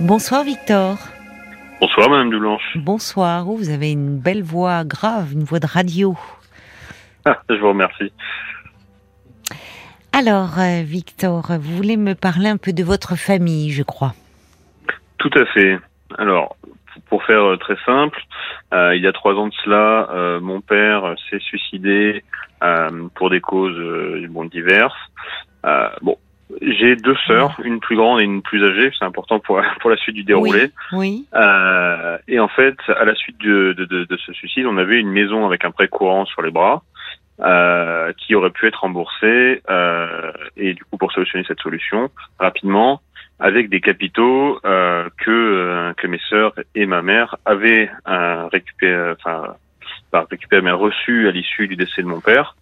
Bonsoir Victor. Bonsoir Madame Dublanche. Bonsoir, oh, vous avez une belle voix grave, une voix de radio. Ah, je vous remercie. Alors euh, Victor, vous voulez me parler un peu de votre famille, je crois. Tout à fait. Alors, pour faire euh, très simple, euh, il y a trois ans de cela, euh, mon père s'est suicidé euh, pour des causes bon, diverses. Bon, j'ai deux sœurs, une plus grande et une plus âgée. C'est important pour pour la suite du déroulé. Oui. Euh, et en fait, à la suite de, de, de, de ce suicide, on avait une maison avec un prêt courant sur les bras. Euh, qui aurait pu être remboursé euh, et du coup pour solutionner cette solution rapidement avec des capitaux euh, que euh, que mes sœurs et ma mère avaient euh, récupéré enfin pas récupéré mais reçu à l'issue du décès de mon père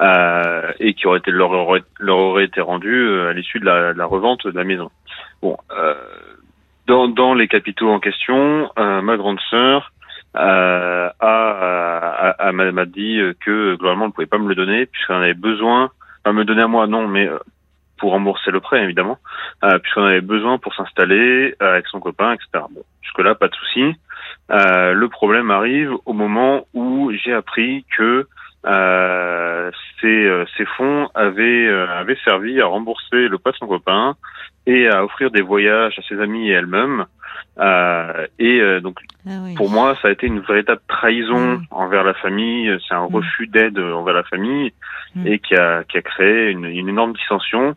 euh, et qui aurait été leur aurait, leur aurait été rendu euh, à l'issue de la, la revente de la maison. Bon, euh, dans dans les capitaux en question, euh, ma grande sœur euh, a, a, a- m'a dit que globalement elle ne pouvait pas me le donner puisqu'elle en avait besoin, pas me donner à moi non, mais euh, pour rembourser le prêt évidemment, puisqu'on avait besoin pour s'installer avec son copain, etc. Bon, jusque là pas de souci. Le problème arrive au moment où j'ai appris que euh, ces, euh, ces fonds avaient, euh, avaient servi à rembourser le prêt de son copain et à offrir des voyages à ses amis et elle-même. Euh, et euh, donc Ah oui. pour moi, ça a été une véritable trahison Mm. envers la famille. C'est un Mm. refus d'aide envers la famille Mm. et qui a, qui a créé une, une énorme dissension.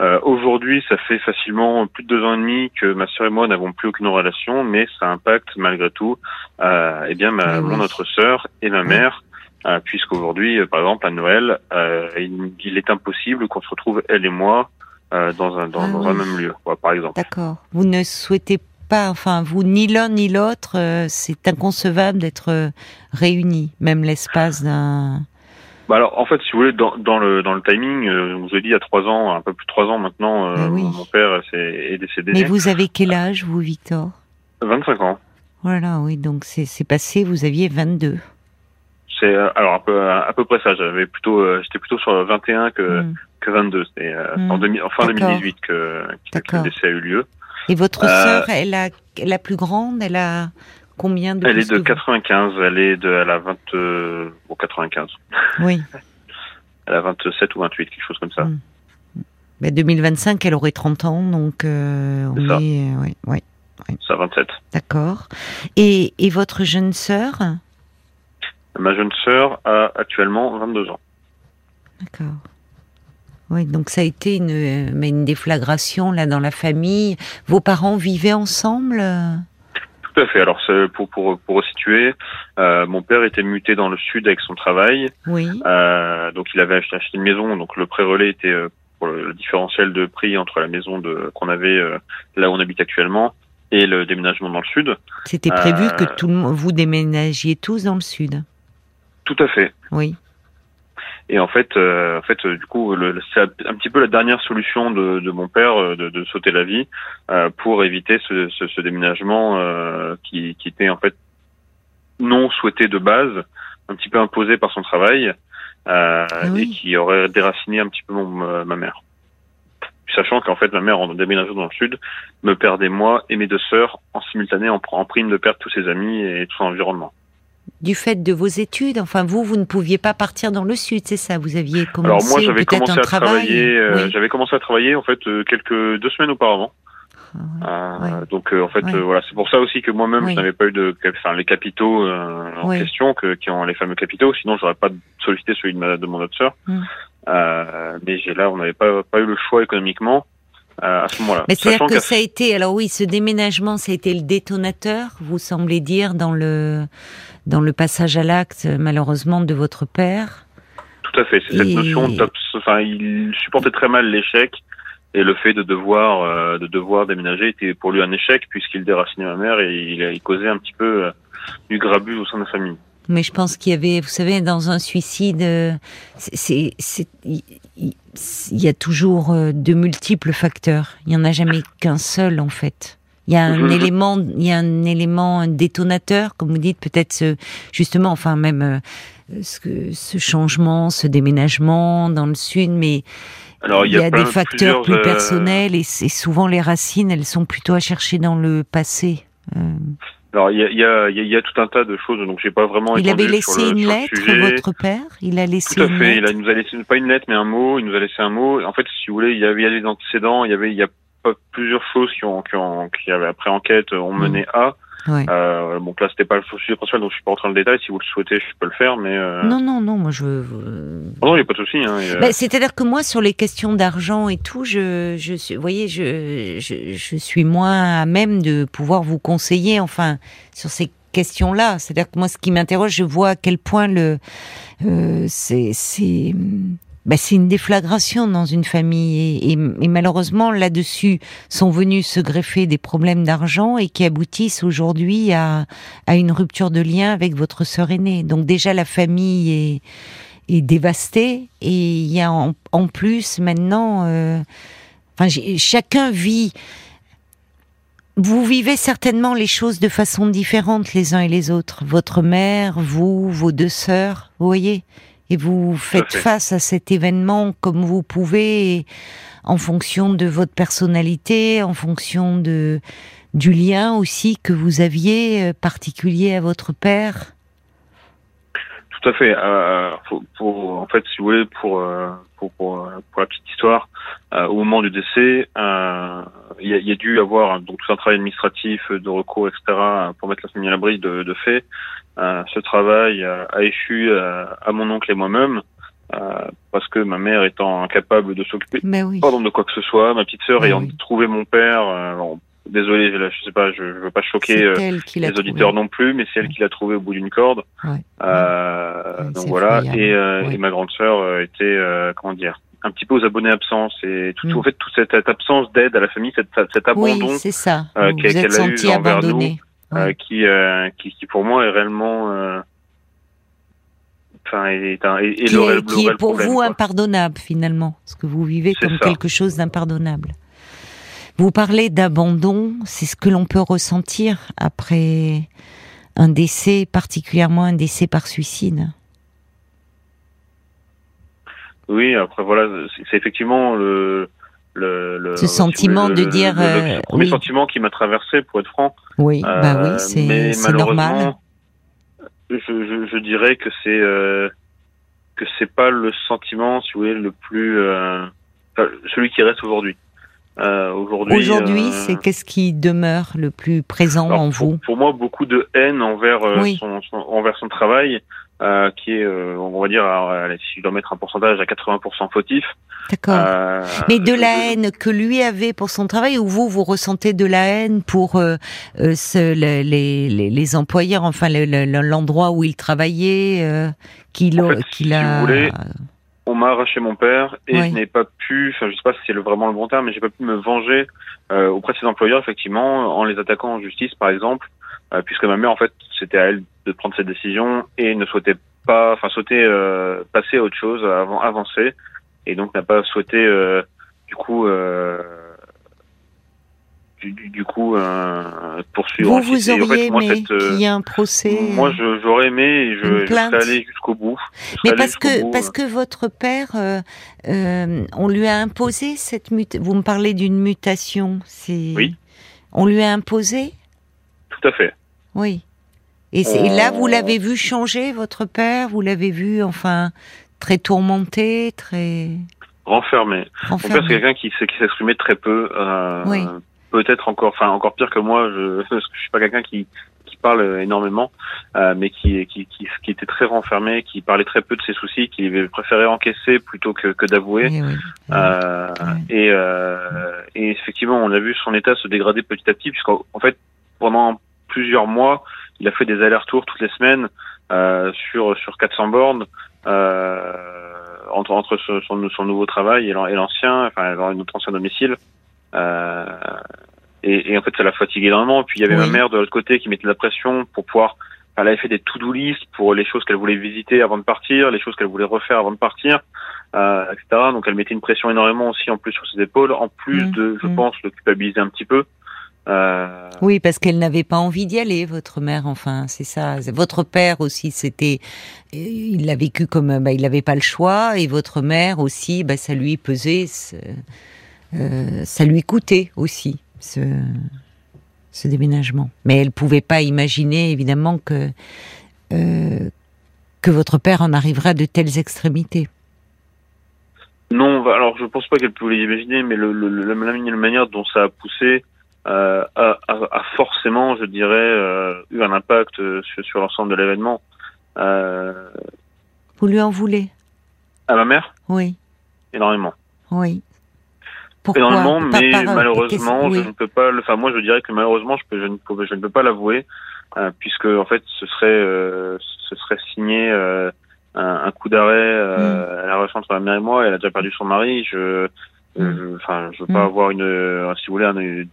Euh, Aujourd'hui, ça fait facilement plus de deux ans et demi que ma sœur et moi n'avons plus aucune relation, mais ça impacte malgré tout, euh, eh bien, ma, Oui, oui. mon autre sœur et ma mère. Euh, puisqu'aujourd'hui, euh, par exemple, à Noël, euh, il, il est impossible qu'on se retrouve, elle et moi, dans un, dans, Ah dans oui. un même lieu, quoi, par exemple. D'accord. Vous ne souhaitez pas, enfin vous ni l'un ni l'autre, euh, c'est inconcevable d'être euh, réunis, même l'espace d'un. Bah alors, en fait, si vous voulez, dans, dans le dans le timing, euh, je vous ai dit il y a trois ans, un peu plus de trois ans maintenant, Ah oui. mon, père s'est- est décédé. Mais vous avez quel âge, vous, Victor? 25 ans. Voilà, oui, donc c'est passé, vous aviez 22. C'est euh, alors peu à, peu près ça. J'avais plutôt, euh, j'étais plutôt sur le 21 que Hmm. que 22. C'était euh, Mm. en, demi, en fin D'accord. 2018 que, le décès a eu lieu. Et votre Euh, sœur, elle a la plus grande, elle a combien de Elle est de que vous? 95. Elle est de, elle a 20, euh, bon, 95. Oui. Elle a 27 ou 28, quelque chose comme ça. Mm. Ben, 2025, elle aurait 30 ans, donc on C'est ça. est, oui, oui, Ça, 27. d'accord. Et, et votre jeune sœur, Ma jeune sœur a actuellement 22 ans. d'accord. Oui, donc ça a été une, euh, une déflagration là dans la famille. Vos parents vivaient ensemble euh? Tout à fait. Alors, pour pour pour resituer, euh, mon père était muté dans le sud avec son travail. Oui. Euh, donc il avait acheté, une maison, donc le pré-relais était euh, pour le, le différentiel de prix entre la maison de qu'on avait là où on habite actuellement et le déménagement dans le sud. C'était prévu que tout le vous déménagiez tous dans le sud? Tout à fait. Oui. Et en fait, euh, en fait, euh, du coup, c'est un petit peu la dernière solution de, de mon père euh, de, de sauter la vie euh, pour éviter ce, ce, ce déménagement euh, qui, qui était en fait non souhaité de base, un petit peu imposé par son travail euh, Ah oui. et qui aurait déraciné un petit peu mon, ma- ma mère. Sachant qu'en fait, ma mère, en déménageant dans le sud, me perdait moi et mes deux sœurs en simultané en, en prime de perdre tous ses amis et tout son environnement. Du fait de vos études, enfin vous, vous ne pouviez pas partir dans le sud, c'est ça Vous aviez commencé Alors moi, j'avais commencé un à travail. travailler. euh, Oui. J'avais commencé à travailler en fait euh, quelques deux semaines auparavant. Ah, Euh, Ouais. Donc en fait Ouais. voilà, c'est pour ça aussi que moi-même Oui. je n'avais pas eu de, enfin les capitaux en question que qui ont les fameux capitaux. Sinon j'aurais pas sollicité celui de, ma, de mon autre sœur. Mm. Euh, mais j'ai là, on n'avait pas pas eu le choix économiquement à ce moment-là. Mais c'est-à-dire que ça a été, alors oui, ce déménagement, ça a été le détonateur, vous semblez dire, dans le, dans le passage à l'acte, malheureusement, de votre père. Tout à fait. C'est cette Et- notion Enfin, il supportait très mal l'échec et le fait de devoir euh, de devoir déménager était pour lui un échec puisqu'il déracinait ma mère et il, il causait un petit peu euh, du grabuge au sein de la famille. Mais je pense qu'il y avait, vous savez, dans un suicide, euh, c'est- il y a toujours euh, de multiples facteurs. Il y en a jamais qu'un seul, en fait. Il y a un Mhm. élément, il y a un élément un détonateur, comme vous dites, peut-être ce, justement, enfin même euh, ce, que- ce changement, ce déménagement dans le sud, mais Alors, il y y a plein- des facteurs plus euh, personnels et c'est souvent les racines, elles sont plutôt à chercher dans le passé. Euh, Alors il y a, y, a, il y a- il y a tout un tas de choses, donc j'ai pas vraiment. il avait laissé le- une lettre, votre père? Il a laissé Tout à une fait. Il, a, nous a laissé pas une lettre, mais un mot. Il nous a laissé un mot. En fait, si vous voulez, il y avait, des antécédents. Il y avait, il y a plusieurs choses qui ont, qui ont, qui avaient après enquête ont mené à. Ouais. Euh, donc là, c'était pas le sujet principal, donc je suis pas rentré dans le détail. Si vous le souhaitez, je peux le faire, mais. Euh... Non, non, non, moi je Oh non, il y a pas de souci. Hein, a- Ben, C'est-à-dire que moi, sur les questions d'argent et tout, je, je suis, vous voyez, je, je, je suis moins à même de pouvoir vous conseiller, enfin, sur ces questions-là. C'est-à-dire que moi, ce qui m'interroge, je vois à quel point le, euh, c'est, ben, c'est une déflagration dans une famille et, et- et malheureusement là-dessus sont venus se greffer des problèmes d'argent et qui aboutissent aujourd'hui à, à une rupture de lien avec votre sœur aînée. Donc déjà la famille est est dévastée et il y a en, en plus maintenant, euh, enfin chacun vit. Vous vivez certainement les choses de façon différente les uns et les autres. Votre mère, vous, vos deux sœurs, vous voyez, et vous faites fait. face à cet événement comme vous pouvez, en fonction de votre personnalité, en fonction de du lien aussi que vous aviez euh, particulier à votre père? Tout à fait. Euh, pour, pour- en fait, si vous voulez, pour euh, pour, pour, pour la petite histoire, euh, au moment du décès, euh, il y, a, y a dû avoir hein, donc tout un travail administratif de recours, etc., pour mettre la famille à l'abri de, de fait. Ce travail a échu à mon oncle et moi-même. euh, parce que ma mère étant incapable de s'occuper Mais oui. pardon de quoi que ce soit, ma petite sœur ayant oui. trouvé mon père, euh, désolé, je, je sais pas, je, je veux pas choquer euh, les auditeurs trouvé. non plus, mais c'est elle Ouais. qui l'a trouvé au bout d'une corde. Ouais. Euh, Ouais, donc voilà. Et, euh, et ma grande sœur était, comment dire, un petit peu aux abonnés absents. Et tout, Mm. en fait, toute cette, cette absence d'aide à la famille, cette, cet abandon Oui, c'est ça. vous qu'elle- qu'elle a eu envers nous, abandonné. Ouais. qui, qui, qui pour moi est réellement, enfin, est un, est, est qui le, est, le qui est pour problème, vous quoi. impardonnable finalement, ce que vous vivez comme ça. quelque chose d'impardonnable. Vous parlez d'abandon, c'est ce que l'on peut ressentir après un décès, particulièrement un décès par suicide. Oui, après voilà, c'est effectivement le le, le Ce sentiment de dire, le, euh, premier oui. sentiment qui m'a traversé pour être franc. Oui, bah Euh, oui, c'est mais c'est normal. Je, je, je dirais que c'est euh, que c'est pas le sentiment, si vous voulez, le plus euh, celui qui reste aujourd'hui. Euh, aujourd'hui, Aujourd'hui, euh, c'est qu'est-ce qui demeure le plus présent en pour, vous pour moi, beaucoup de haine envers euh, Oui. son, son- envers son travail, euh, qui est, euh, on va dire, alors, allez, si je dois mettre un pourcentage à 80% fautif. D'accord. Mais de la haine que lui avait pour son travail, ou vous, vous ressentez de la haine pour ce- le- les, les, les employeurs, enfin le- le- l'endroit où il travaillait, euh, qu'il En a- fait, si a. on m'a arraché mon père et Oui. je n'ai pas pu, enfin je sais pas si c'est le- vraiment le bon terme, mais j'ai pas pu me venger euh, auprès de ses employeurs effectivement en les attaquant en justice par exemple, euh, puisque ma mère en fait c'était à elle de prendre cette décision et ne souhaitait pas, enfin souhaitait euh, passer à autre chose, avant avancer et donc n'a pas souhaité euh, du coup euh, du, coup euh, poursuivre. vous, en vous en fait, auriez moi, aimé euh, qu'il y ait un procès. moi, je- j'aurais aimé et je, je serais allé jusqu'au bout. Mais parce que bout, parce euh. que votre père, euh, euh, on lui a imposé cette mutation. Vous me parlez d'une mutation, c'est. Oui. On lui a imposé, Tout à fait. oui. Et, c'est- et là, vous l'avez vu changer, votre père? Vous l'avez vu, enfin, très tourmenté, très Renfermé. Mon père, c'est renfermé. quelqu'un qui, s'exprimait très peu. Euh, Oui. Peut-être encore, enfin encore pire que moi. Je, parce que je suis pas quelqu'un qui, qui parle énormément, euh, mais qui, qui, qui, qui était très renfermé, qui parlait très peu de ses soucis, qui préférait encaisser plutôt que, que d'avouer. Oui, oui. Euh, et, euh, et effectivement, on a vu son état se dégrader petit à petit, puisqu'en en fait, pendant plusieurs mois, il a fait des allers-retours toutes les semaines sur sur 400 bornes entre entre son, son nouveau travail et l'ancien, enfin notre ancien domicile. Euh, et, et en fait, ça l'a fatigué énormément. Puis il y avait Oui. ma mère de l'autre côté qui mettait de la pression pour pouvoir. Elle avait fait des to-do list pour les choses qu'elle voulait visiter avant de partir, les choses qu'elle voulait refaire avant de partir euh, etc. Donc elle mettait une pression énormément aussi en plus sur ses épaules, en plus Mm, de, je mm. pense, le culpabiliser un petit peu. Euh, Oui, parce qu'elle n'avait pas envie d'y aller, votre mère. Enfin, c'est ça. Votre père aussi, c'était, il l'a vécu comme, bah, il n'avait pas le choix, et votre mère aussi, bah, ça lui pesait, euh, ça lui coûtait aussi ce, ce déménagement. Mais elle pouvait pas imaginer, évidemment, que euh, que votre père en arriverait à de telles extrémités. Non, bah, alors je pense pas qu'elle pouvait l'imaginer, mais le, le, la manière dont ça a poussé euh, a, a, forcément, je dirais, eu un impact sur, sur l'ensemble de l'événement. Vous lui en voulez? À ma mère? Oui. Énormément. Oui. Pourquoi Énormément, mais malheureusement, je ne peux pas. Le... Enfin, moi, je dirais que malheureusement, je, peux, je, ne, peux, je ne peux pas l'avouer, euh, puisque en fait, ce serait, ce serait signé un, coup d'arrêt euh, mm. à la relation entre ma mère et moi. Elle a déjà perdu son mari. Je, mm. enfin, je, veux pas mm. avoir une, euh, si vous voulez, un,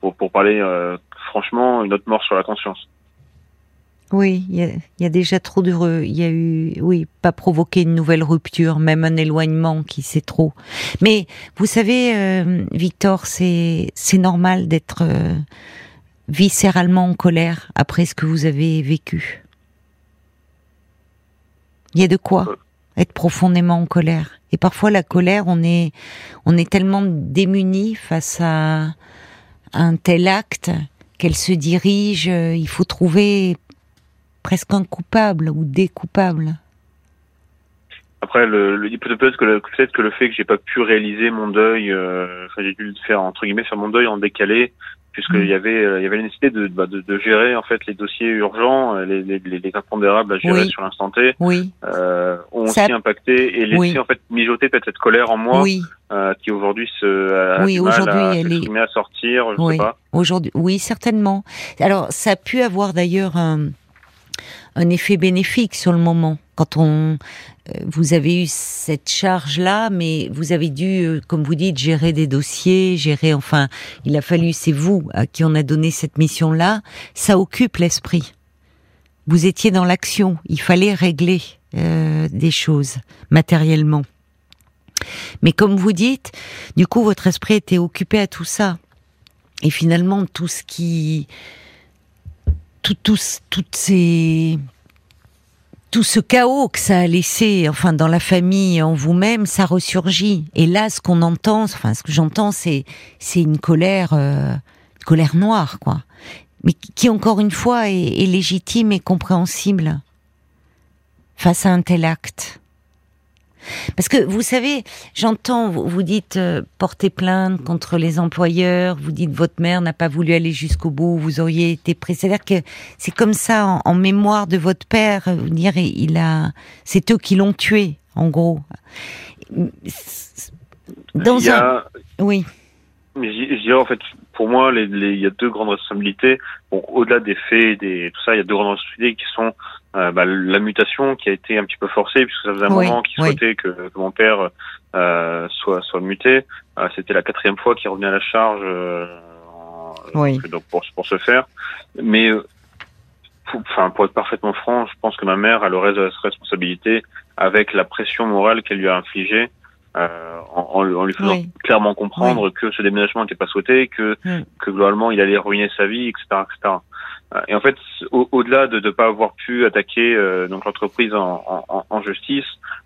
pour, pour parler euh, franchement, une autre mort sur la conscience. Oui, il y, y, a déjà trop de, il y a eu, oui, pas provoquer une nouvelle rupture, même un éloignement qui c'est trop. Mais vous savez, euh, Victor, c'est c'est normal d'être euh, viscéralement en colère après ce que vous avez vécu. Il y a de quoi être profondément en colère. Et parfois la colère, on est, on est tellement démuni face à un tel acte qu'elle se dirige. Il faut trouver presque un coupable ou des coupables. Après, le, le peut-être que le peut que le fait que j'ai pas pu réaliser mon deuil, euh, j'ai dû faire entre guillemets faire mon deuil en décalé, puisqu'il mm. y avait euh, il y avait la nécessité de, bah, de, de, gérer en fait les dossiers urgents, euh, les, les, les impondérables à gérer sur l'instant T, oui. euh, ont aussi impacté et laissé en fait mijoter peut-être cette colère en moi, oui. euh, qui aujourd'hui se a oui, aujourd'hui à, elle est... à sortir, je oui. sais pas. Aujourd'hui, oui, certainement. Alors, ça a pu avoir d'ailleurs un, un effet bénéfique sur le moment quand on euh, vous avez eu cette charge-là, mais vous avez dû, euh, comme vous dites, gérer des dossiers, gérer, enfin, il a fallu, c'est vous à qui on a donné cette mission-là, ça occupe l'esprit. Vous étiez dans l'action, il fallait régler euh, des choses matériellement. Mais comme vous dites, du coup, votre esprit était occupé à tout ça. Et finalement, tout ce qui... Tout, tout, toutes ces tout ce chaos que ça a laissé, enfin dans la famille, en vous-même, ça ressurgit. Et là, ce qu'on entend, enfin ce que j'entends, c'est c'est une colère, euh, une colère noire, quoi, mais qui encore une fois est, est légitime et compréhensible face à un tel acte. Parce que vous savez, j'entends, vous, dites euh, porter plainte contre les employeurs, vous dites votre mère n'a pas voulu aller jusqu'au bout, vous auriez été pris. C'est-à-dire que c'est comme ça en, en, mémoire de votre père, vous dire il a, c'est eux qui l'ont tué, en gros. Dans il y a... un, oui. Mais je dirais en fait, pour moi, les, les, il y a deux grandes responsabilités. Bon, au-delà des faits, des tout ça, il y a deux grandes responsabilités qui sont euh, bah, la mutation qui a été un petit peu forcée puisque ça faisait un oui, moment qu'il oui. souhaitait que, que, mon père euh, soit soit muté. Euh, C'était la quatrième fois qu'il revenait à la charge euh, oui. donc pour pour se faire. Mais enfin pour être parfaitement franc, je pense que ma mère a le reste de la responsabilité avec la pression morale qu'elle lui a infligée euh, en, en, lui faisant oui. clairement comprendre oui. que ce déménagement n'était pas souhaité, que, mm. que globalement il allait ruiner sa vie, etc. etc. Euh, et en fait, au-delà de ne pas avoir pu attaquer euh, donc l'entreprise en, en, en, justice,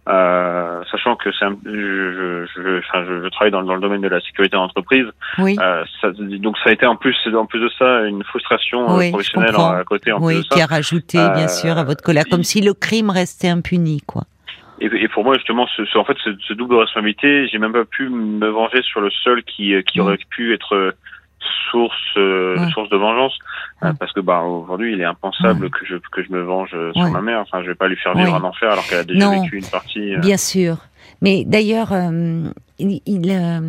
euh, sachant que c'est je, je, enfin, je, je, travaille dans, dans, le domaine de la sécurité d'entreprise, oui. Euh, ça, donc ça a été en plus en plus de ça une frustration oui, professionnelle à côté. En oui, plus de qui ça. a rajouté bien sûr à votre colère, comme si le crime restait impuni, quoi. Et, et, pour moi, justement, ce, ce, en fait, ce, ce double responsabilité, j'ai même pas pu me venger sur le seul qui, qui mmh. aurait pu être source, euh, ouais. source de vengeance, ouais. parce que bah aujourd'hui, il est impensable ouais. que je que je me venge sur ma mère. Enfin, je vais pas lui faire vivre un enfer alors qu'elle a déjà non. vécu une partie. Euh... Bien sûr, mais d'ailleurs, euh, il, il euh,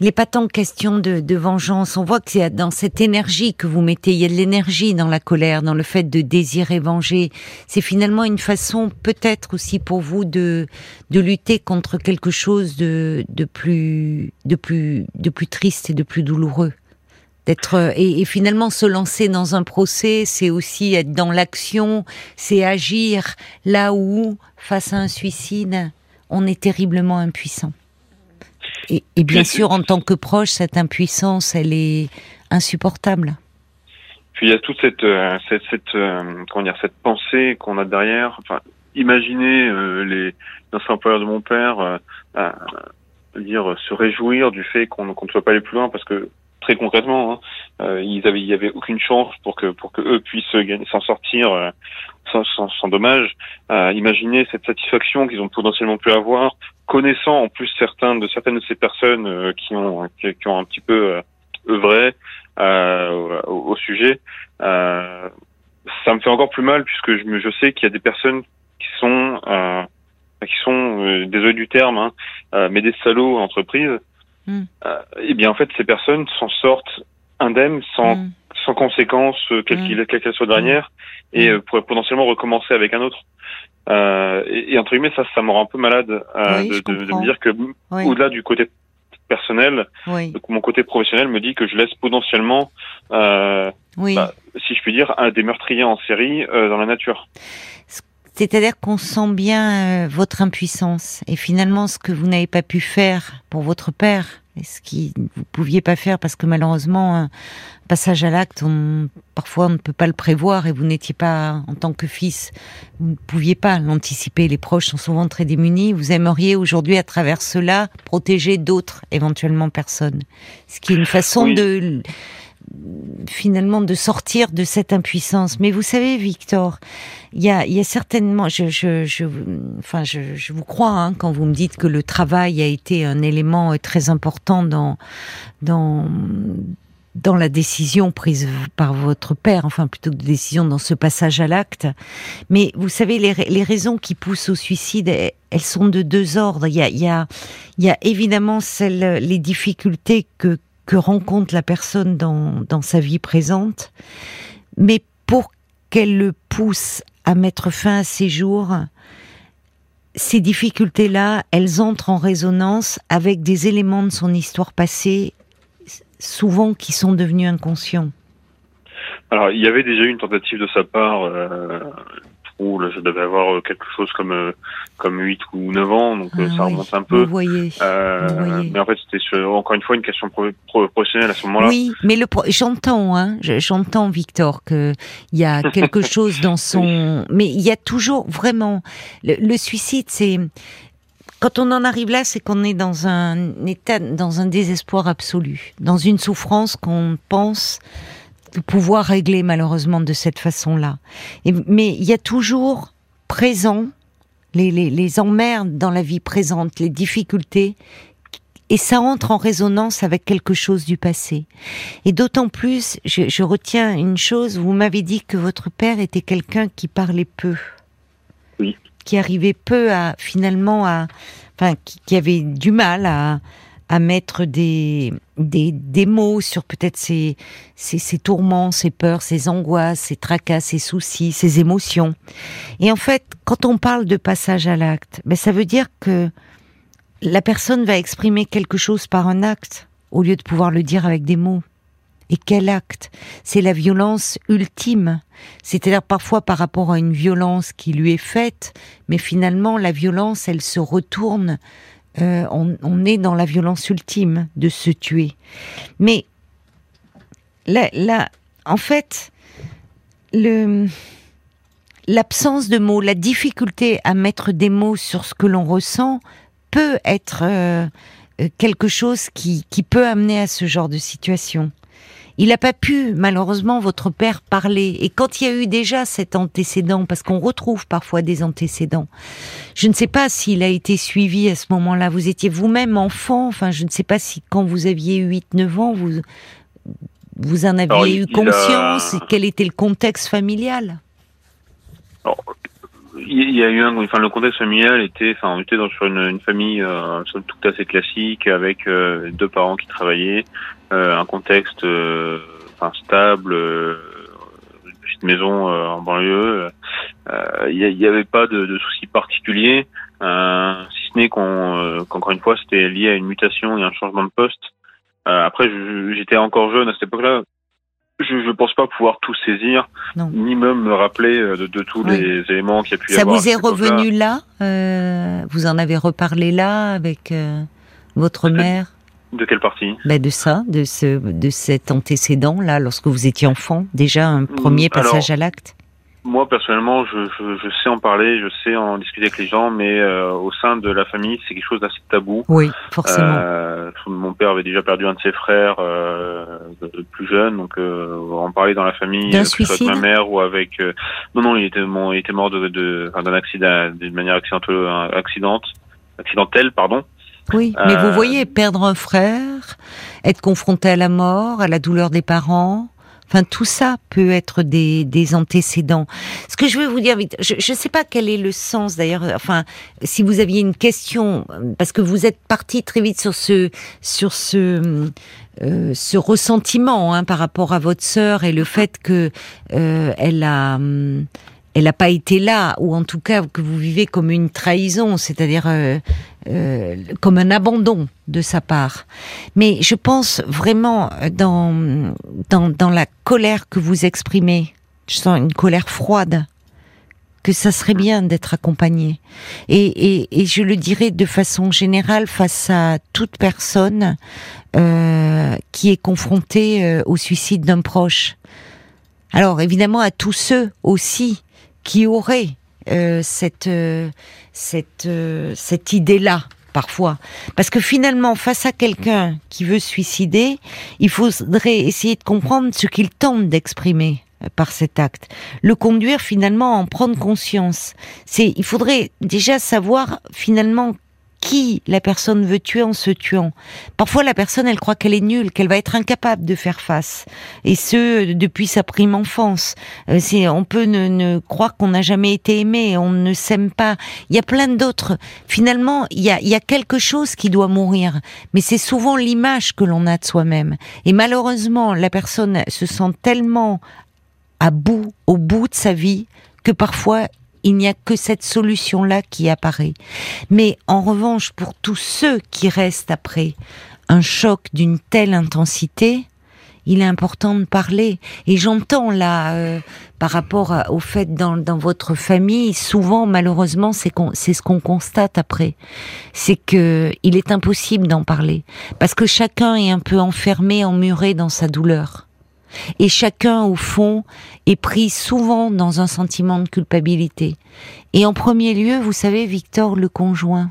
il n'est pas tant question de, vengeance. On voit que c'est dans cette énergie que vous mettez, il y a de l'énergie dans la colère, dans le fait de désirer venger. C'est finalement une façon, peut-être aussi pour vous, de de lutter contre quelque chose de de plus de plus de plus triste et de plus douloureux. D'être et finalement se lancer dans un procès, c'est aussi être dans l'action, c'est agir là où face à un suicide, on est terriblement impuissant. Et, et bien sûr, en tant que proche, cette impuissance, elle est insupportable. Puis il y a toute cette euh, cette, cette euh, comment dire cette pensée qu'on a derrière. Enfin, imaginez euh, les anciens employeurs de mon père dire se réjouir du fait qu'on ne soit pas aller plus loin parce que très concrètement, hein, ils avaient, il y avait aucune chance pour que pour que eux puissent s'en sortir sans, sans, sans, dommage. imaginez cette satisfaction qu'ils ont potentiellement pu avoir, connaissant en plus certains de certaines de ces personnes qui ont qui, qui, ont un petit peu œuvré euh, au, sujet, euh, ça me fait encore plus mal puisque je, je sais qu'il y a des personnes qui sont euh, qui sont désolé du terme, hein, mais des salauds entreprises. Mm. et bien en fait ces personnes s'en sortent indemnes sans mm. sans conséquence quelle qu'elle qu soit dernière mm. et pourraient potentiellement recommencer avec un autre. Euh, et, et, entre guillemets, ça, ça me rend un peu malade euh, de, de, de, me dire que au-delà du côté personnel. Donc mon côté professionnel me dit que je laisse potentiellement, euh, bah, si je puis dire, un des meurtriers en série euh, dans la nature. C'est-à-dire qu'on sent bien euh, votre impuissance et finalement ce que vous n'avez pas pu faire pour votre père et ce que vous pouviez pas faire parce que malheureusement un passage à l'acte, on, parfois on ne peut pas le prévoir et vous n'étiez pas en tant que fils, vous ne pouviez pas l'anticiper. Les proches sont souvent très démunis. Vous aimeriez aujourd'hui à travers cela protéger d'autres éventuellement personnes, ce qui est une façon de finalement de sortir de cette impuissance. Mais vous savez, Victor, il y a, certainement, je, enfin, je, vous crois hein, quand vous me dites que le travail a été un élément très important dans la décision prise par votre père, enfin plutôt que de décision dans ce passage à l'acte. Mais vous savez, les, raisons qui poussent au suicide, elles sont de deux ordres. Il y a, évidemment les difficultés que que rencontre la personne dans, dans sa vie présente, mais pour qu'elle le pousse à mettre fin à ses jours, ces difficultés-là, elles entrent en résonance avec des éléments de son histoire passée, souvent qui sont devenus inconscients. Alors, il y avait déjà eu une tentative de sa part euh, je devais avoir euh, quelque chose comme euh, comme 8 ou 9 ans, donc euh, ah ça remonte un peu. Vous voyez. Euh, Mais en fait, c'était encore une fois une question professionnelle à ce moment-là. Oui, mais le j'entends, hein, j'entends Victor que il y a quelque chose dans son, mais il y a toujours vraiment le, le suicide, c'est quand on en arrive là, c'est qu'on est dans un état, dans un désespoir absolu, dans une souffrance qu'on pense pouvoir régler malheureusement de cette façon-là. Mais il y a toujours présent les, les, les emmerdes dans la vie présente, les difficultés, et ça entre en résonance avec quelque chose du passé. Et d'autant plus, je, je, retiens une chose, vous m'avez dit que votre père était quelqu'un qui parlait peu. Oui. Qui arrivait peu à, finalement, à, enfin, qui, qui avait du mal à, à mettre des, des, des mots sur peut-être ses, ses, ses, tourments, ses peurs, ses angoisses, ses tracas, ses soucis, ses émotions. Et en fait, quand on parle de passage à l'acte, ben ça veut dire que la personne va exprimer quelque chose par un acte au lieu de pouvoir le dire avec des mots. Et quel acte? C'est la violence ultime. C'est-à-dire parfois par rapport à une violence qui lui est faite, mais finalement la violence, elle se retourne euh, on, est dans la violence ultime de se tuer. Mais là, en fait, l'absence de mots, la difficulté à mettre des mots sur ce que l'on ressent peut être euh, quelque chose qui peut amener à ce genre de situation. Il n'a pas pu, malheureusement, votre père parler. Et quand il y a eu déjà cet antécédent, parce qu'on retrouve parfois des antécédents, je ne sais pas s'il a été suivi à ce moment-là. Vous étiez vous-même enfant, enfin, je ne sais pas si quand vous aviez 8-9 ans, vous, vous en aviez eu conscience, quel était le contexte familial? Il y a eu un, enfin le contexte familial était, enfin on était dans sur une, famille euh, tout assez classique avec euh, deux parents qui travaillaient, un contexte euh, enfin stable, une petite maison en banlieue. Il n'y avait pas de, de soucis particuliers, si ce n'est qu'on qu'encore une fois c'était lié à une mutation et un changement de poste. après j'étais encore jeune à cette époque-là, je ne pense pas pouvoir tout saisir, ni même me rappeler euh, de, de tous les éléments qu'il y a pu Ça y avoir. Ça vous est revenu là, euh, Vous en avez reparlé là avec, euh, votre mère? De quelle partie ben De ça, de, ce, de cet antécédent-là, lorsque vous étiez enfant, déjà un premier passage à l'acte moi personnellement, je, je, je, sais en parler, je sais en discuter avec les gens, mais euh, au sein de la famille, c'est quelque chose d'assez tabou. Oui, forcément. Euh, mon père avait déjà perdu un de ses frères euh, plus jeune, donc en parler dans la famille, que ce soit avec ma mère ou avec. Non, non, il était, il était mort de, de d'un accident, d'une manière accidentelle, accidente, accidentelle, pardon. Oui, mais vous voyez, perdre un frère, être confronté à la mort, à la douleur des parents, Enfin, tout ça peut être des, des antécédents. Ce que je veux vous dire, je ne sais pas quel est le sens d'ailleurs. Enfin, si vous aviez une question, parce que vous êtes parti très vite sur ce sur ce euh, ce ressentiment hein, par rapport à votre sœur et le fait que euh, elle a elle n'a pas été là, ou en tout cas que vous vivez comme une trahison, c'est-à-dire euh, euh, comme un abandon de sa part. Mais je pense vraiment dans, dans, dans la colère que vous exprimez, je sens une colère froide, que ça serait bien d'être accompagné. Et, et, et, je le dirais de façon générale face à toute personne euh, qui est confrontée euh, au suicide d'un proche. Alors évidemment à tous ceux aussi qui aurait euh, cette euh, cette euh, cette idée-là parfois. Parce que finalement, face à quelqu'un qui veut se suicider, il faudrait essayer de comprendre ce qu'il tente d'exprimer par cet acte. Le conduire finalement à en prendre conscience. C'est, il faudrait déjà savoir finalement qui la personne veut tuer en se tuant. Parfois, la personne, elle croit qu'elle est nulle, qu'elle va être incapable de faire face. Et ce, depuis sa prime enfance. Euh, c'est, on peut ne, croire qu'on n'a jamais été aimé, on ne s'aime pas. Il y a plein d'autres. Finalement, il y a, il y a quelque chose qui doit mourir. Mais c'est souvent l'image que l'on a de soi-même. Et malheureusement, la personne se sent tellement à bout, au bout de sa vie, que parfois il n'y a que cette solution-là qui apparaît. Mais en revanche, pour tous ceux qui restent après un choc d'une telle intensité, il est important de parler. Et j'entends là, euh, par rapport au fait dans, votre famille, souvent malheureusement c'est c'est ce qu'on constate après, c'est que il est impossible d'en parler parce que chacun est un peu enfermé, emmuré dans sa douleur. Et chacun, au fond, est pris souvent dans un sentiment de culpabilité. Et en premier lieu, vous savez, Victor, le conjoint.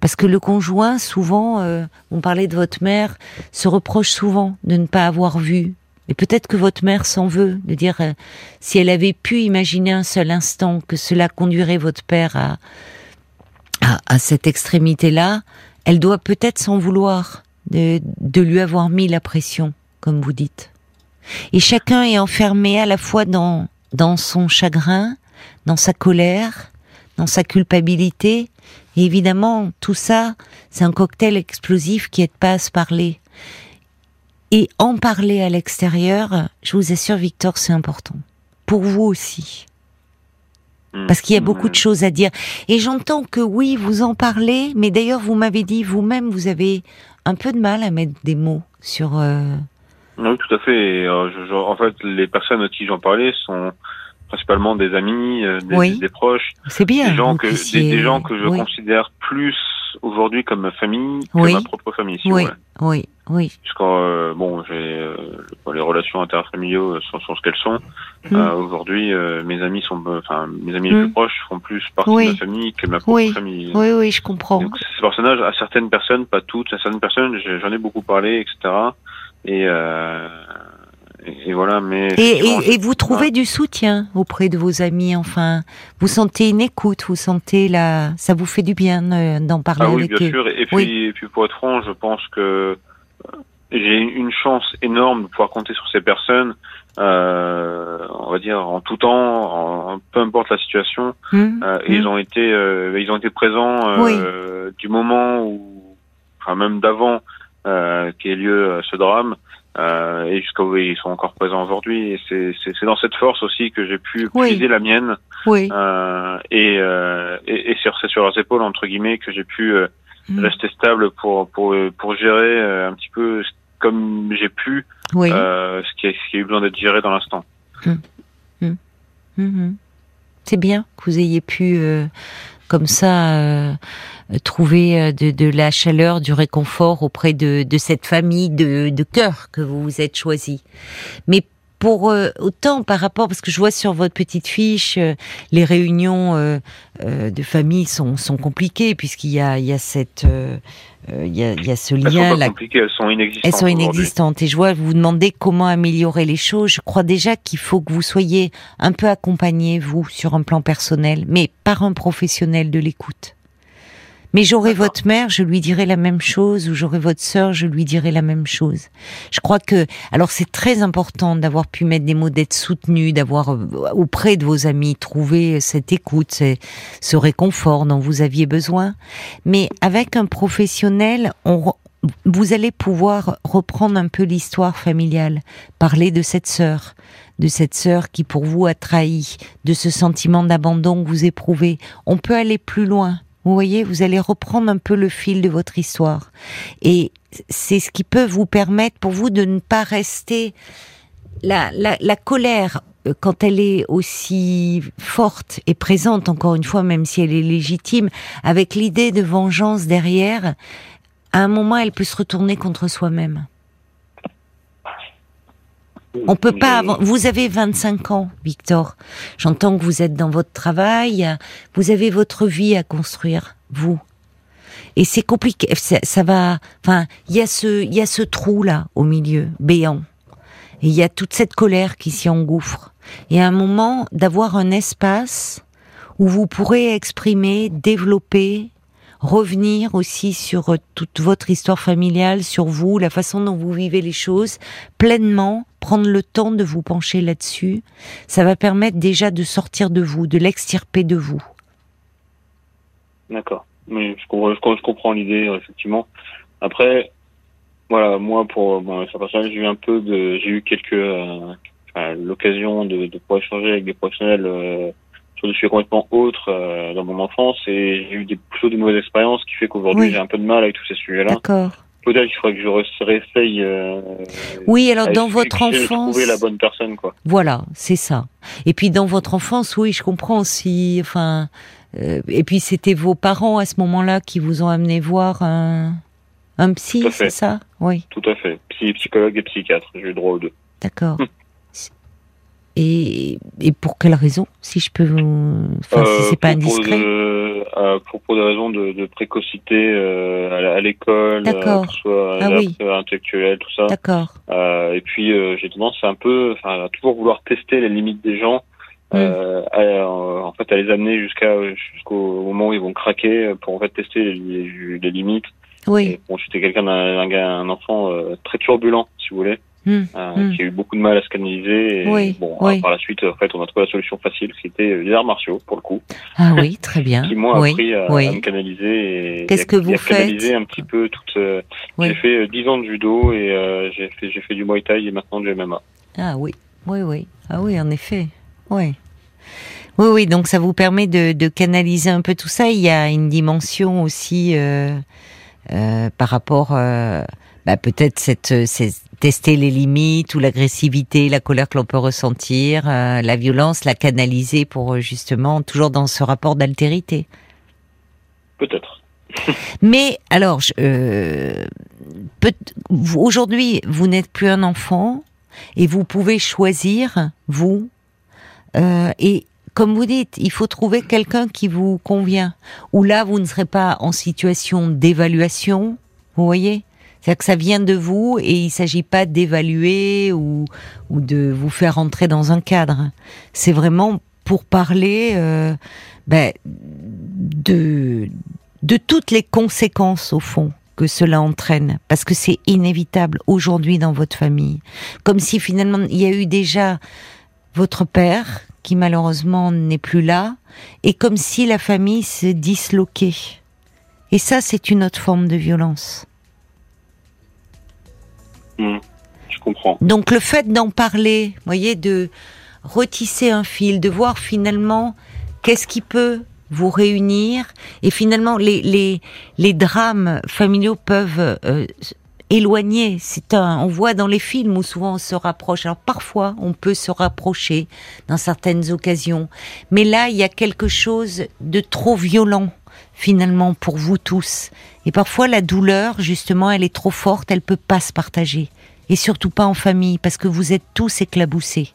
Parce que le conjoint, souvent, euh, on parlait de votre mère, se reproche souvent de ne pas avoir vu. Et peut-être que votre mère s'en veut, de dire, euh, si elle avait pu imaginer un seul instant que cela conduirait votre père à, à, à cette extrémité-là, elle doit peut-être s'en vouloir de, de lui avoir mis la pression comme vous dites. Et chacun est enfermé à la fois dans, dans son chagrin, dans sa colère, dans sa culpabilité. Et évidemment, tout ça, c'est un cocktail explosif qui aide pas à se parler. Et en parler à l'extérieur, je vous assure, Victor, c'est important. Pour vous aussi. Hmm. Parce qu'il y a beaucoup de choses à dire. Et j'entends que oui, vous en parlez, mais d'ailleurs, vous m'avez dit vous-même, vous avez un peu de mal à mettre des mots sur, euh, oui, tout à fait. Euh, je, en fait, les personnes à qui j'en parlais sont principalement des amis, euh, des, des, proches. C'est bien. Des gens que, des, gens que je considère plus aujourd'hui comme ma famille que ma propre famille. Si oui, oui, oui. Puisqu'en euh, bon, j'ai les relations interfamiliaux sont, sont ce qu'elles sont. Mm. aujourd'hui, mes amis sont, enfin, mes amis les plus mm. proches font plus partie de ma famille que ma propre famille. Oui, oui, je comprends. Donc, ces personnages, à certaines personnes, pas toutes, à certaines personnes, j'en ai beaucoup parlé, etc. Euh, et, et, voilà, mais. Et, et, vous trouvez du soutien auprès de vos amis, enfin, vous sentez une écoute, vous sentez la, ça vous fait du bien euh, d'en parler ah oui, bien sûr. Et puis, et puis pour être franc, je pense que euh, j'ai une chance énorme de pouvoir compter sur ces personnes. Euh, on va dire en tout temps, en, peu importe la situation, euh, hum. ils ont été, euh, ils ont été présents oui. du moment où, enfin même d'avant euh, qui ait lieu euh, ce drame. Euh, et jusqu'à où ils sont encore présents aujourd'hui. Et c'est dans cette force aussi que j'ai pu oui. la mienne. Oui. Euh, et, euh, et, et c'est sur leurs épaules entre guillemets que j'ai pu euh, mm. rester stable pour pour pour gérer un petit peu comme j'ai pu oui. ce qui a, ce qui a eu besoin d'être géré dans l'instant. Mm. Mm. -hmm. C'est bien que vous ayez pu comme ça, euh, trouver euh, de, de, la chaleur, du réconfort auprès de, de cette famille de, de cœur que vous vous êtes choisi. Mais pour euh, autant par rapport parce que je vois sur votre petite fiche les réunions de famille sont, sont compliquées puisqu'il y a il y a cette il y, a, y, a, ce lien elles sont compliquées, elles sont inexistantes. Elles sont inexistantes. Et je vois vous demander comment améliorer les choses. Je crois déjà qu'il faut que vous soyez un peu accompagné, vous, sur un plan personnel, mais par un professionnel de l'écoute. Mais j'aurai votre mère, je lui dirai la même chose, ou j'aurai votre sœur, je lui dirai la même chose. Je crois que, alors c'est très important d'avoir pu mettre des mots, d'être soutenu, d'avoir euh, auprès de vos amis trouvé cette écoute, ce réconfort dont vous aviez besoin. Mais avec un professionnel, on, vous allez pouvoir reprendre un peu l'histoire familiale, parler de cette sœur, de cette sœur qui pour vous a trahi, de ce sentiment d'abandon que vous éprouvez. On peut aller plus loin. Vous voyez, vous allez reprendre un peu le fil de votre histoire. Et c'est ce qui peut vous permettre pour vous de ne pas rester... La, la, la colère, euh, quand elle est aussi forte et présente, encore une fois, même si elle est légitime, avec l'idée de vengeance derrière, à un moment, elle peut se retourner contre soi-même. On peut pas. Vous avez 25 ans, Victor. J'entends que vous êtes dans votre travail. Vous avez votre vie à construire, vous. Et c'est compliqué. Ça, va. Enfin, il y a ce, il y a ce trou là au milieu, béant. Et il y a toute cette colère qui s'y engouffre. Et à un moment, d'avoir un espace où vous pourrez exprimer, développer, revenir aussi sur euh, toute votre histoire familiale, sur vous, la façon dont vous vivez les choses, pleinement, prendre le temps de vous pencher là-dessus, ça va permettre déjà de sortir de vous, de l'extirper de vous. D'accord. Mais je comprends, je comprends l'idée, effectivement. Après, voilà, moi, pour bon, j'ai eu un peu de, j'ai eu quelques, euh, l'occasion de, de pouvoir échanger avec des professionnels euh, sur des sujets complètement autres euh, dans mon enfance et j'ai eu des, plutôt de mauvaises expériences qui fait qu'aujourd'hui j'ai un peu de mal avec tous ces sujets-là. D'accord. Peut-être qu'il faudrait que je réessaye. Euh, oui, alors dans votre enfance. Trouver la bonne personne, quoi. Voilà, c'est ça. Et puis dans votre enfance, oui, je comprends si, enfin, euh, et puis c'était vos parents à ce moment-là qui vous ont amené voir un, un psy, c'est ça? Oui. Tout à fait. Psy, psychologue et psychiatre, j'ai eu droit aux deux. D'accord. Et, et pour quelle raison, si je peux vous... Enfin, si c'est pas indiscret euh, pour, pour des raisons de, de précocité euh, à, l'école, euh, que ce soit ah, oui. intellectuel, tout ça. D'accord. Euh, et puis euh, j'ai tendance à un peu, enfin, à toujours vouloir tester les limites des gens. Mm. À, en fait, à les amener jusqu'à jusqu'au moment où ils vont craquer pour en fait tester les, les, limites. Oui. bon, j'étais quelqu'un d'un un enfant très turbulent, si vous voulez. Mmh, euh, mmh. qui a eu beaucoup de mal à se canaliser. Et oui, bon, oui. par la suite, en fait, on a trouvé la solution facile, qui était les arts martiaux, pour le coup. Ah oui, très bien. qui m'ont appris à, me canaliser. Qu'est-ce que vous faites canaliser un petit peu toute. Euh, j'ai fait 10 euh, ans de judo et euh, j'ai fait j'ai fait du muay thai et maintenant du MMA. Ah oui, oui, oui. Ah oui, en effet. Oui. Oui, oui. Donc ça vous permet de, de canaliser un peu tout ça. Il y a une dimension aussi euh, par rapport. Bah, peut-être cette, cette, tester les limites ou l'agressivité, la colère que l'on peut ressentir, euh, la violence, la canaliser pour euh, justement toujours dans ce rapport d'altérité. Peut-être. Mais alors, euh, aujourd'hui, vous n'êtes plus un enfant et vous pouvez choisir vous. Euh, et comme vous dites, il faut trouver quelqu'un qui vous convient. Ou là, vous ne serez pas en situation d'évaluation. Vous voyez? C'est-à-dire que ça vient de vous et il s'agit pas d'évaluer ou, ou de vous faire entrer dans un cadre. C'est vraiment pour parler euh, ben, de, de toutes les conséquences au fond que cela entraîne, parce que c'est inévitable aujourd'hui dans votre famille. Comme si finalement il y a eu déjà votre père qui malheureusement n'est plus là, et comme si la famille se disloquait. Et ça, c'est une autre forme de violence. Mmh. je comprends. Donc le fait d'en parler, voyez, de retisser un fil, de voir finalement qu'est-ce qui peut vous réunir et finalement les les, les drames familiaux peuvent euh, éloigné. C'est un, on voit dans les films où souvent on se rapproche. Alors parfois, on peut se rapprocher dans certaines occasions, mais là, il y a quelque chose de trop violent finalement pour vous tous. Et parfois, la douleur, justement, elle est trop forte, elle peut pas se partager, et surtout pas en famille, parce que vous êtes tous éclaboussés.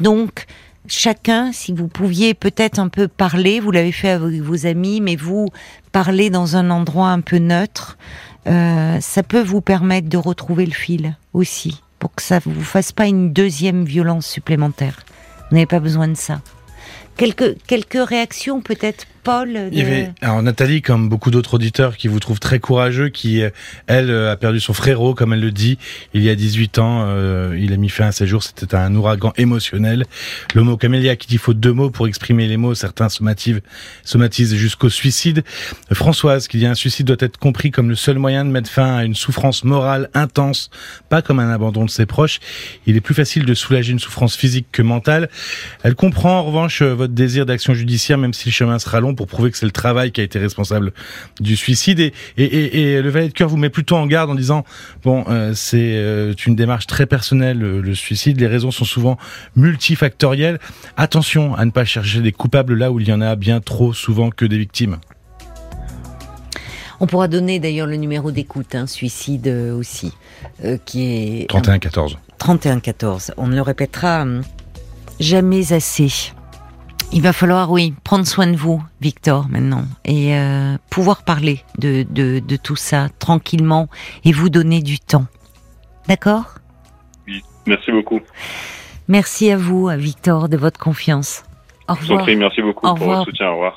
Donc, chacun, si vous pouviez peut-être un peu parler, vous l'avez fait avec vos amis, mais vous parlez dans un endroit un peu neutre, euh, ça peut vous permettre de retrouver le fil aussi, pour que ça vous fasse pas une deuxième violence supplémentaire. Vous n'avez pas besoin de ça. Quelques, quelques réactions peut-être Paul avait, alors Nathalie, comme beaucoup d'autres auditeurs, qui vous trouve très courageux, qui, euh, elle, euh, a perdu son frérot, comme elle le dit, il y a 18 ans. Euh, il a mis fin à ses jours. C'était un ouragan émotionnel. Le mot camélia qui dit faut deux mots pour exprimer les mots. Certains somatisent, somatisent jusqu'au suicide. Françoise qui dit un suicide doit être compris comme le seul moyen de mettre fin à une souffrance morale intense, pas comme un abandon de ses proches. Il est plus facile de soulager une souffrance physique que mentale. Elle comprend en revanche votre désir d'action judiciaire, même si le chemin sera long pour prouver que c'est le travail qui a été responsable du suicide. Et, et, le valet de cœur vous met plutôt en garde en disant bon, euh, c'est euh, une démarche très personnelle le, suicide. Les raisons sont souvent multifactorielles. Attention à ne pas chercher des coupables là où il y en a bien trop souvent que des victimes. On pourra donner d'ailleurs le numéro d'écoute, hein, suicide euh, aussi, qui est 3114. 3114. On ne le répétera jamais assez. Il va falloir, oui, prendre soin de vous, Victor, maintenant, et euh, pouvoir parler de, de, de, tout ça tranquillement et vous donner du temps. D'accord? Oui, merci beaucoup. Merci à vous, Victor, de votre confiance. Au revoir. merci beaucoup pour votre soutien. Au revoir.